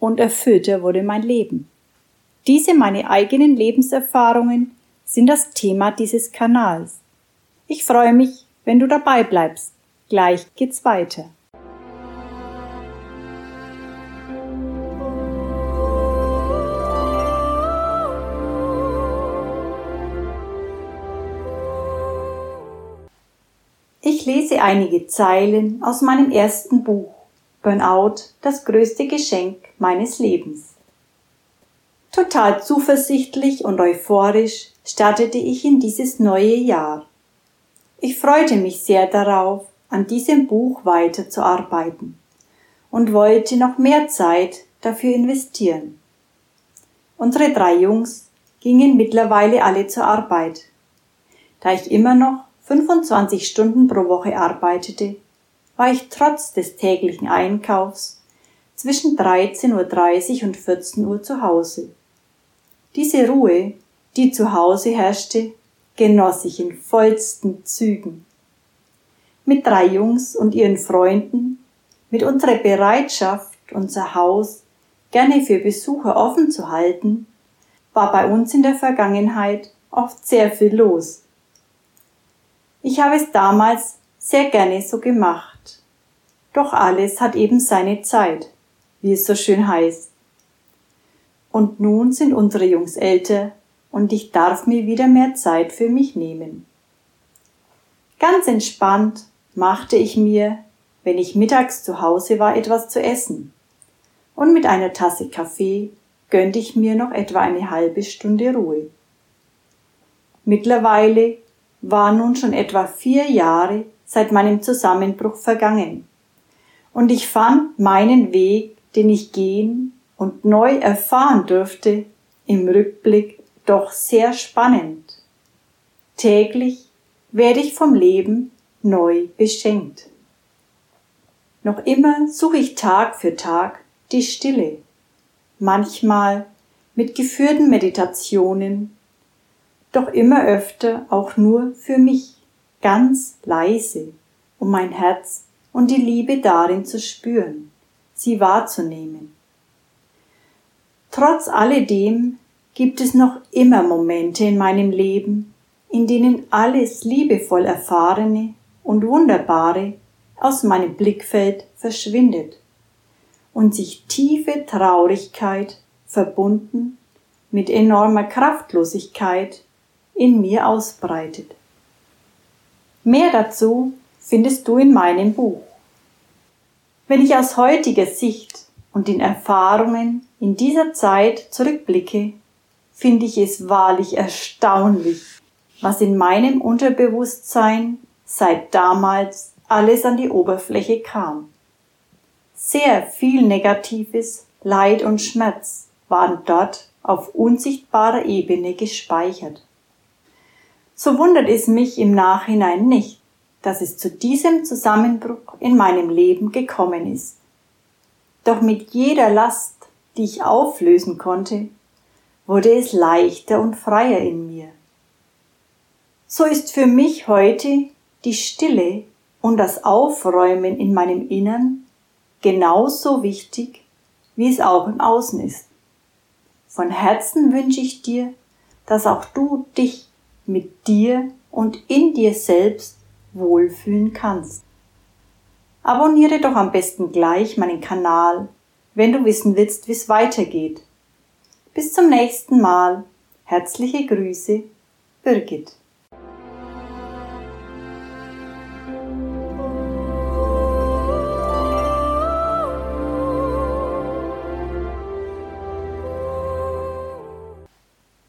und erfüllter wurde mein Leben. Diese meine eigenen Lebenserfahrungen sind das Thema dieses Kanals. Ich freue mich, wenn du dabei bleibst. Gleich geht's weiter. Ich lese einige Zeilen aus meinem ersten Buch Burnout, das größte Geschenk meines Lebens. Total zuversichtlich und euphorisch startete ich in dieses neue Jahr. Ich freute mich sehr darauf, an diesem Buch weiterzuarbeiten und wollte noch mehr Zeit dafür investieren. Unsere drei Jungs gingen mittlerweile alle zur Arbeit. Da ich immer noch 25 Stunden pro Woche arbeitete, war ich trotz des täglichen Einkaufs zwischen 13.30 Uhr und 14 Uhr zu Hause. Diese Ruhe, die zu Hause herrschte, genoss ich in vollsten Zügen. Mit drei Jungs und ihren Freunden, mit unserer Bereitschaft, unser Haus gerne für Besucher offen zu halten, war bei uns in der Vergangenheit oft sehr viel los. Ich habe es damals sehr gerne so gemacht. Doch alles hat eben seine Zeit, wie es so schön heißt. Und nun sind unsere Jungs älter und ich darf mir wieder mehr Zeit für mich nehmen. Ganz entspannt machte ich mir, wenn ich mittags zu Hause war, etwas zu essen. Und mit einer Tasse Kaffee gönnte ich mir noch etwa eine halbe Stunde Ruhe. Mittlerweile waren nun schon etwa vier Jahre seit meinem Zusammenbruch vergangen. Und ich fand meinen Weg, den ich gehen und neu erfahren durfte, im Rückblick doch sehr spannend. Täglich werde ich vom Leben neu beschenkt. Noch immer suche ich Tag für Tag die Stille, manchmal mit geführten Meditationen doch immer öfter auch nur für mich, ganz leise, um mein Herz und die Liebe darin zu spüren, sie wahrzunehmen. Trotz alledem gibt es noch immer Momente in meinem Leben, in denen alles liebevoll Erfahrene und Wunderbare aus meinem Blickfeld verschwindet und sich tiefe Traurigkeit verbunden mit enormer Kraftlosigkeit in mir ausbreitet. Mehr dazu findest du in meinem Buch. Wenn ich aus heutiger Sicht und den Erfahrungen in dieser Zeit zurückblicke, finde ich es wahrlich erstaunlich, was in meinem Unterbewusstsein seit damals alles an die Oberfläche kam. Sehr viel Negatives, Leid und Schmerz waren dort auf unsichtbarer Ebene gespeichert so wundert es mich im Nachhinein nicht, dass es zu diesem Zusammenbruch in meinem Leben gekommen ist. Doch mit jeder Last, die ich auflösen konnte, wurde es leichter und freier in mir. So ist für mich heute die Stille und das Aufräumen in meinem Innern genauso wichtig, wie es auch im Außen ist. Von Herzen wünsche ich dir, dass auch du dich mit dir und in dir selbst wohlfühlen kannst. Abonniere doch am besten gleich meinen Kanal, wenn du wissen willst, wie es weitergeht. Bis zum nächsten Mal. Herzliche Grüße, Birgit.